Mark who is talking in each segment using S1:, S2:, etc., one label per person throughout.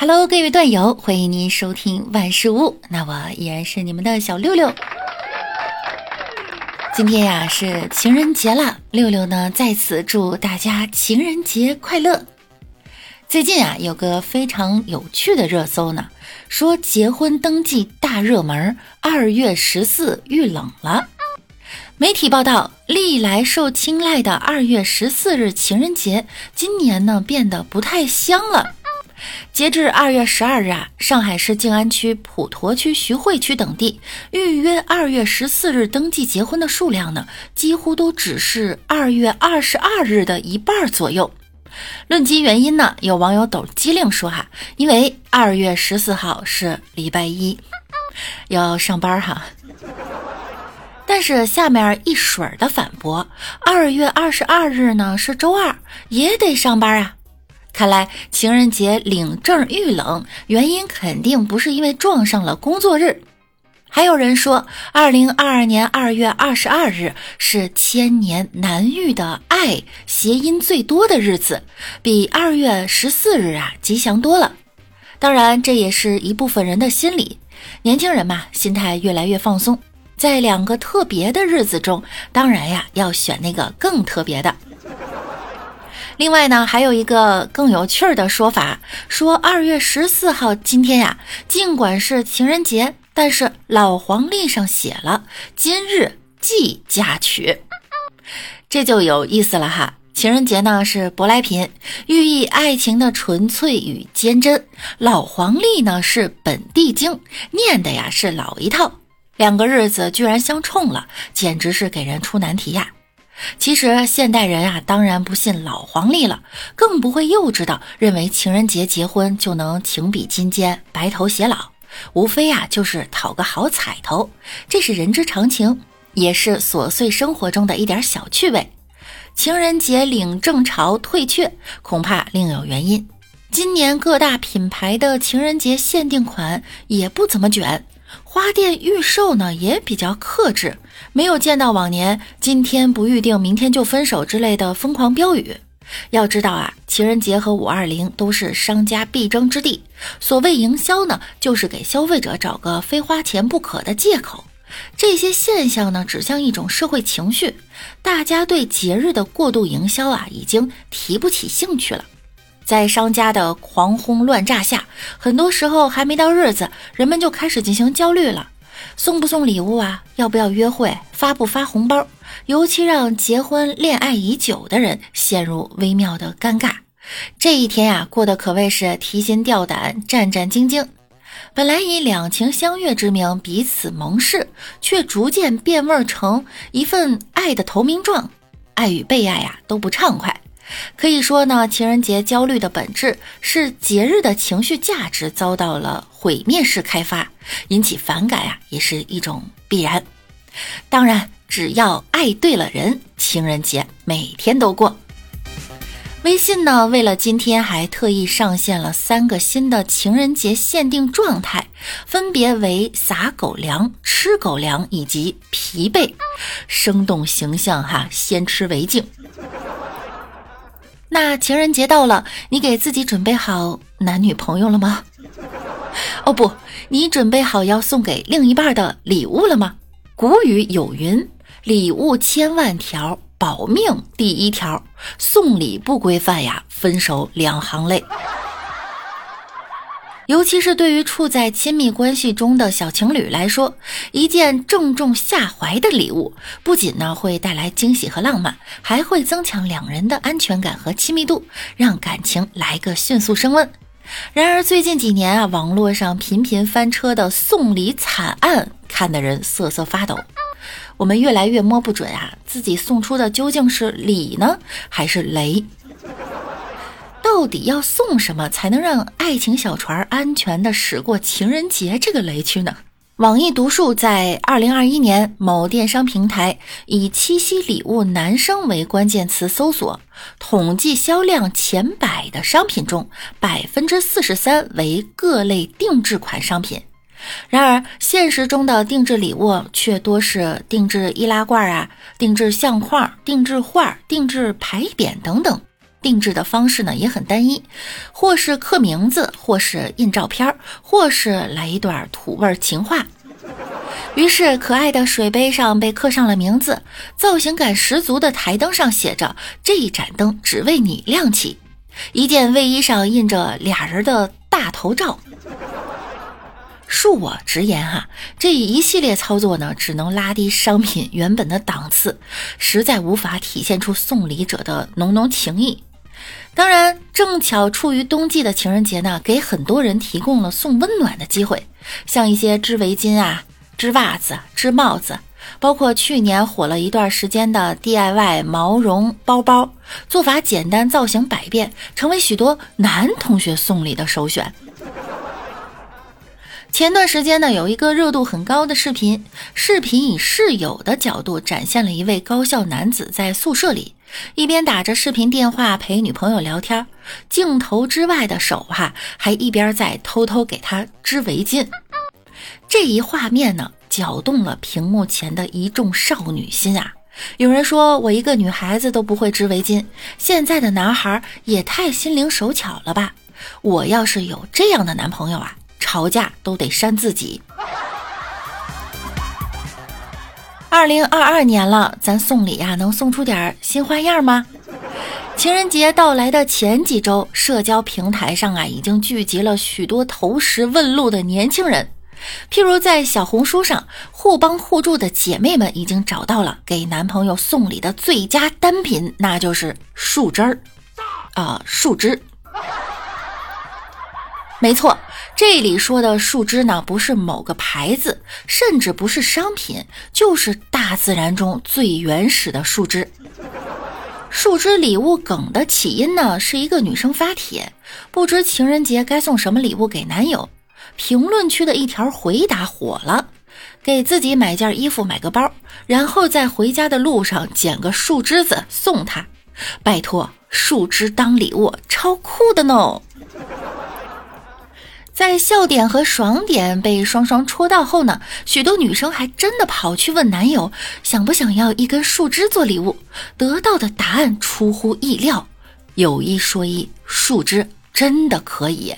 S1: Hello，各位段友，欢迎您收听万事屋。那我依然是你们的小六六。今天呀是情人节了，六六呢在此祝大家情人节快乐。最近啊有个非常有趣的热搜呢，说结婚登记大热门，二月十四遇冷了。媒体报道，历来受青睐的二月十四日情人节，今年呢变得不太香了。截至二月十二日啊，上海市静安区、普陀区、徐汇区等地预约二月十四日登记结婚的数量呢，几乎都只是二月二十二日的一半左右。论及原因呢，有网友抖机灵说哈，因为二月十四号是礼拜一，要上班哈。但是下面一水儿的反驳，二月二十二日呢是周二，也得上班啊。看来情人节领证遇冷，原因肯定不是因为撞上了工作日。还有人说，二零二二年二月二十二日是千年难遇的爱谐音最多的日子，比二月十四日啊吉祥多了。当然，这也是一部分人的心理。年轻人嘛，心态越来越放松，在两个特别的日子中，当然呀要选那个更特别的。另外呢，还有一个更有趣儿的说法，说二月十四号今天呀，尽管是情人节，但是老黄历上写了今日即嫁娶，这就有意思了哈。情人节呢是舶来品，寓意爱情的纯粹与坚贞；老黄历呢是本地经，念的呀是老一套，两个日子居然相冲了，简直是给人出难题呀。其实现代人啊，当然不信老黄历了，更不会幼稚到认为情人节结婚就能情比金坚、白头偕老。无非啊就是讨个好彩头，这是人之常情，也是琐碎生活中的一点小趣味。情人节领证潮退却，恐怕另有原因。今年各大品牌的情人节限定款也不怎么卷。花店预售呢也比较克制，没有见到往年“今天不预定，明天就分手”之类的疯狂标语。要知道啊，情人节和五二零都是商家必争之地。所谓营销呢，就是给消费者找个非花钱不可的借口。这些现象呢，指向一种社会情绪，大家对节日的过度营销啊，已经提不起兴趣了。在商家的狂轰乱炸下，很多时候还没到日子，人们就开始进行焦虑了：送不送礼物啊？要不要约会？发不发红包？尤其让结婚恋爱已久的人陷入微妙的尴尬。这一天呀，过得可谓是提心吊胆、战战兢兢。本来以两情相悦之名彼此盟誓，却逐渐变味成一份爱的投名状，爱与被爱呀都不畅快。可以说呢，情人节焦虑的本质是节日的情绪价值遭到了毁灭式开发，引起反感啊，也是一种必然。当然，只要爱对了人，情人节每天都过。微信呢，为了今天还特意上线了三个新的情人节限定状态，分别为撒狗粮、吃狗粮以及疲惫，生动形象哈，先吃为敬。那情人节到了，你给自己准备好男女朋友了吗？哦不，你准备好要送给另一半的礼物了吗？古语有云：“礼物千万条，保命第一条。”送礼不规范呀，分手两行泪。尤其是对于处在亲密关系中的小情侣来说，一件正中下怀的礼物，不仅呢会带来惊喜和浪漫，还会增强两人的安全感和亲密度，让感情来个迅速升温。然而最近几年啊，网络上频频翻车的送礼惨案，看得人瑟瑟发抖。我们越来越摸不准啊，自己送出的究竟是礼呢，还是雷？到底要送什么才能让爱情小船安全的驶过情人节这个雷区呢？网易读数在二零二一年某电商平台以“七夕礼物男生”为关键词搜索，统计销量前百的商品中，百分之四十三为各类定制款商品。然而，现实中的定制礼物却多是定制易拉罐啊、定制相框、定制画、定制牌匾等等。定制的方式呢也很单一，或是刻名字，或是印照片，或是来一段土味情话。于是，可爱的水杯上被刻上了名字，造型感十足的台灯上写着“这一盏灯只为你亮起”，一件卫衣上印着俩人的大头照。恕我直言哈，这一系列操作呢，只能拉低商品原本的档次，实在无法体现出送礼者的浓浓情谊。当然，正巧处于冬季的情人节呢，给很多人提供了送温暖的机会，像一些织围巾啊、织袜子、织帽子，包括去年火了一段时间的 DIY 毛绒包包，做法简单，造型百变，成为许多男同学送礼的首选。前段时间呢，有一个热度很高的视频，视频以室友的角度展现了一位高校男子在宿舍里一边打着视频电话陪女朋友聊天，镜头之外的手哈还一边在偷偷给她织围巾。这一画面呢，搅动了屏幕前的一众少女心啊！有人说我一个女孩子都不会织围巾，现在的男孩也太心灵手巧了吧！我要是有这样的男朋友啊！吵架都得扇自己。二零二二年了，咱送礼呀，能送出点新花样吗？情人节到来的前几周，社交平台上啊，已经聚集了许多投石问路的年轻人。譬如在小红书上，互帮互助的姐妹们已经找到了给男朋友送礼的最佳单品，那就是树枝儿啊，树枝。没错。这里说的树枝呢，不是某个牌子，甚至不是商品，就是大自然中最原始的树枝。树枝礼物梗的起因呢，是一个女生发帖，不知情人节该送什么礼物给男友。评论区的一条回答火了：给自己买件衣服，买个包，然后在回家的路上捡个树枝子送他。拜托，树枝当礼物，超酷的呢！在笑点和爽点被双双戳到后呢，许多女生还真的跑去问男友想不想要一根树枝做礼物，得到的答案出乎意料。有一说一，树枝真的可以。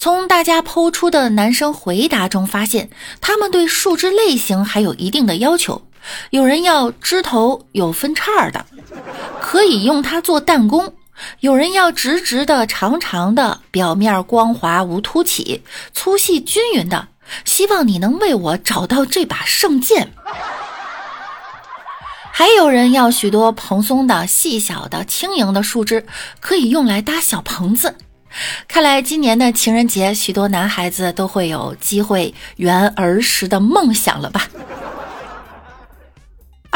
S1: 从大家抛出的男生回答中发现，他们对树枝类型还有一定的要求。有人要枝头有分叉的，可以用它做弹弓。有人要直直的、长长的，表面光滑无凸起，粗细均匀的。希望你能为我找到这把圣剑。还有人要许多蓬松的、细小的、轻盈的树枝，可以用来搭小棚子。看来今年的情人节，许多男孩子都会有机会圆儿时的梦想了吧。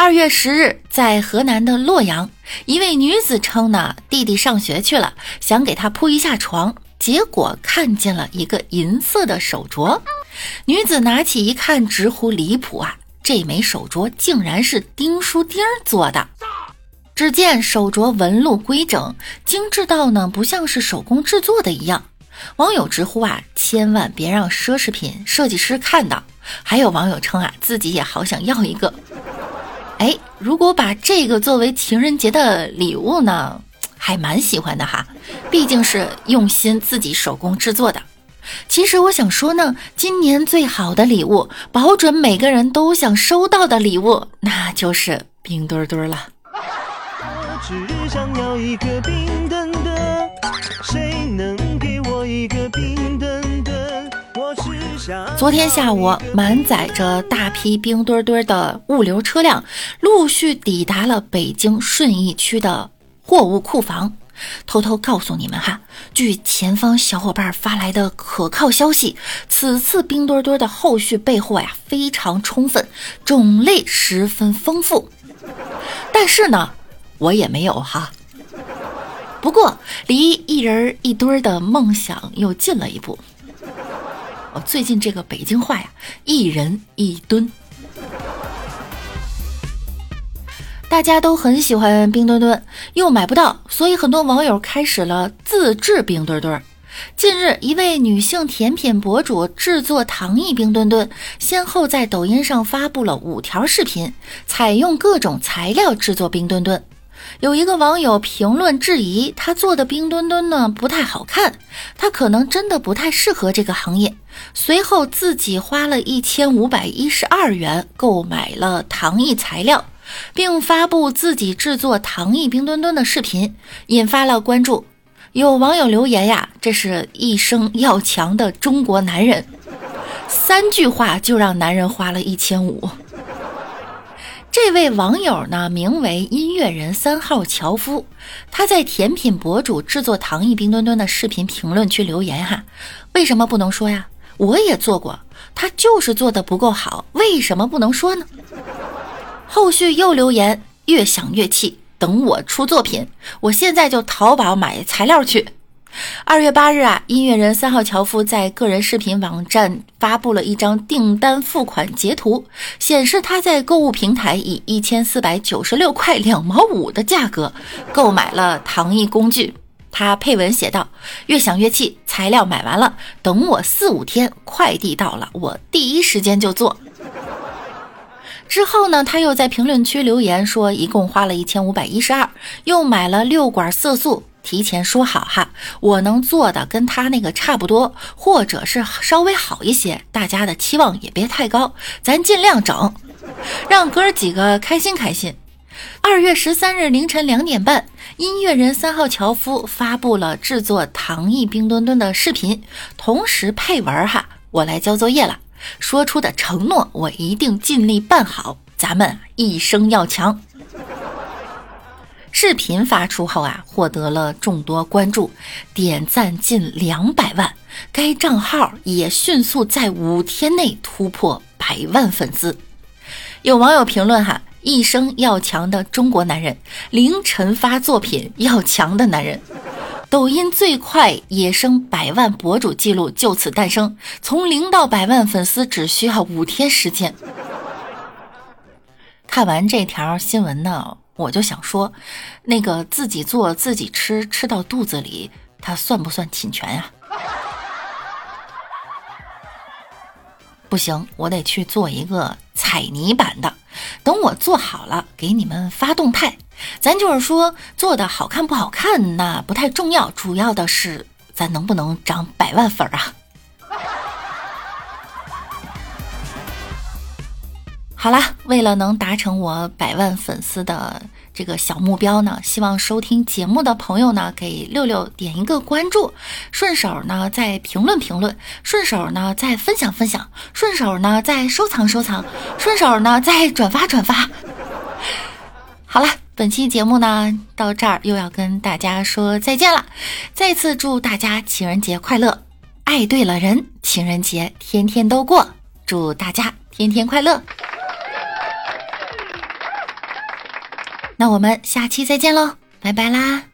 S1: 二月十日，在河南的洛阳，一位女子称呢，弟弟上学去了，想给他铺一下床，结果看见了一个银色的手镯。女子拿起一看，直呼离谱啊！这枚手镯竟然是钉书钉做的。只见手镯纹路规整，精致到呢，不像是手工制作的一样。网友直呼啊，千万别让奢侈品设计师看到。还有网友称啊，自己也好想要一个。哎，如果把这个作为情人节的礼物呢，还蛮喜欢的哈，毕竟是用心自己手工制作的。其实我想说呢，今年最好的礼物，保准每个人都想收到的礼物，那就是冰墩墩了。我只想要一个冰墩墩，谁能昨天下午，满载着大批冰墩墩的物流车辆陆续抵达了北京顺义区的货物库房。偷偷告诉你们哈，据前方小伙伴发来的可靠消息，此次冰墩墩的后续备货呀非常充分，种类十分丰富。但是呢，我也没有哈。不过离一人一堆的梦想又近了一步。哦最近这个北京话呀，一人一吨，大家都很喜欢冰墩墩，又买不到，所以很多网友开始了自制冰墩墩。近日，一位女性甜品博主制作糖艺冰墩墩，先后在抖音上发布了五条视频，采用各种材料制作冰墩墩。有一个网友评论质疑他做的冰墩墩呢不太好看，他可能真的不太适合这个行业。随后自己花了一千五百一十二元购买了糖艺材料，并发布自己制作糖艺冰墩墩的视频，引发了关注。有网友留言呀：“这是一生要强的中国男人。”三句话就让男人花了一千五。这位网友呢，名为音乐人三号樵夫，他在甜品博主制作糖艺冰墩墩的视频评论区留言哈，为什么不能说呀？我也做过，他就是做的不够好，为什么不能说呢？后续又留言，越想越气，等我出作品，我现在就淘宝买材料去。二月八日啊，音乐人三号樵夫在个人视频网站发布了一张订单付款截图，显示他在购物平台以一千四百九十六块两毛五的价格购买了糖艺工具。他配文写道：“越想越气，材料买完了，等我四五天，快递到了，我第一时间就做。”之后呢，他又在评论区留言说，一共花了一千五百一十二，又买了六管色素。提前说好哈，我能做的跟他那个差不多，或者是稍微好一些，大家的期望也别太高，咱尽量整，让哥儿几个开心开心。二月十三日凌晨两点半，音乐人三号樵夫发布了制作糖艺冰墩墩的视频，同时配文哈，我来交作业了，说出的承诺我一定尽力办好，咱们一生要强。视频发出后啊，获得了众多关注，点赞近两百万。该账号也迅速在五天内突破百万粉丝。有网友评论：“哈，一生要强的中国男人，凌晨发作品要强的男人。”抖音最快野生百万博主记录就此诞生，从零到百万粉丝只需要五天时间。看完这条新闻呢？我就想说，那个自己做自己吃，吃到肚子里，它算不算侵权呀？不行，我得去做一个彩泥版的。等我做好了，给你们发动态。咱就是说，做的好看不好看，那不太重要，主要的是咱能不能涨百万粉啊？好啦，为了能达成我百万粉丝的这个小目标呢，希望收听节目的朋友呢给六六点一个关注，顺手呢再评论评论，顺手呢再分享分享，顺手呢再收藏收藏，顺手呢再转发转发。好了，本期节目呢到这儿又要跟大家说再见了，再次祝大家情人节快乐，爱对了人，情人节天天都过，祝大家天天快乐。那我们下期再见喽，拜拜啦。